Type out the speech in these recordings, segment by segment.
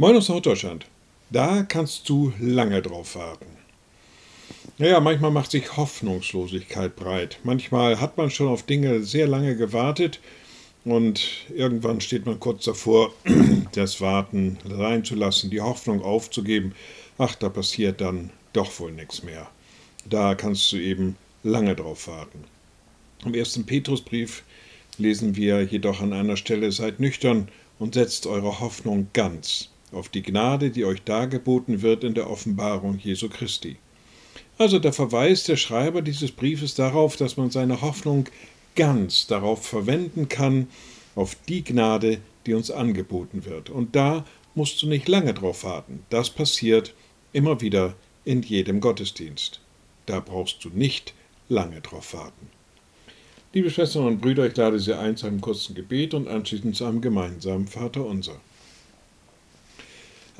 Moin aus Norddeutschland. Da kannst du lange drauf warten. Naja, manchmal macht sich Hoffnungslosigkeit breit. Manchmal hat man schon auf Dinge sehr lange gewartet und irgendwann steht man kurz davor, das Warten sein zu lassen, die Hoffnung aufzugeben. Ach, da passiert dann doch wohl nichts mehr. Da kannst du eben lange drauf warten. Im ersten Petrusbrief lesen wir jedoch an einer Stelle: Seid nüchtern und setzt eure Hoffnung ganz auf die Gnade, die euch dargeboten wird in der Offenbarung Jesu Christi. Also der Verweis der Schreiber dieses Briefes darauf, dass man seine Hoffnung ganz darauf verwenden kann, auf die Gnade, die uns angeboten wird. Und da musst du nicht lange drauf warten. Das passiert immer wieder in jedem Gottesdienst. Da brauchst du nicht lange drauf warten. Liebe Schwestern und Brüder, ich lade Sie ein zu einem kurzen Gebet und anschließend zu einem gemeinsamen Vater unser.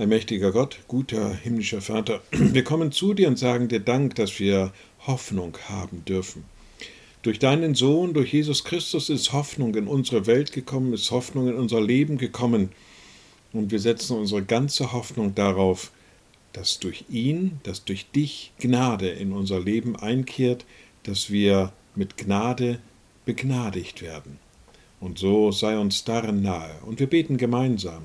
Allmächtiger Gott, guter himmlischer Vater, wir kommen zu dir und sagen dir Dank, dass wir Hoffnung haben dürfen. Durch deinen Sohn, durch Jesus Christus ist Hoffnung in unsere Welt gekommen, ist Hoffnung in unser Leben gekommen. Und wir setzen unsere ganze Hoffnung darauf, dass durch ihn, dass durch dich Gnade in unser Leben einkehrt, dass wir mit Gnade begnadigt werden. Und so sei uns darin nahe. Und wir beten gemeinsam.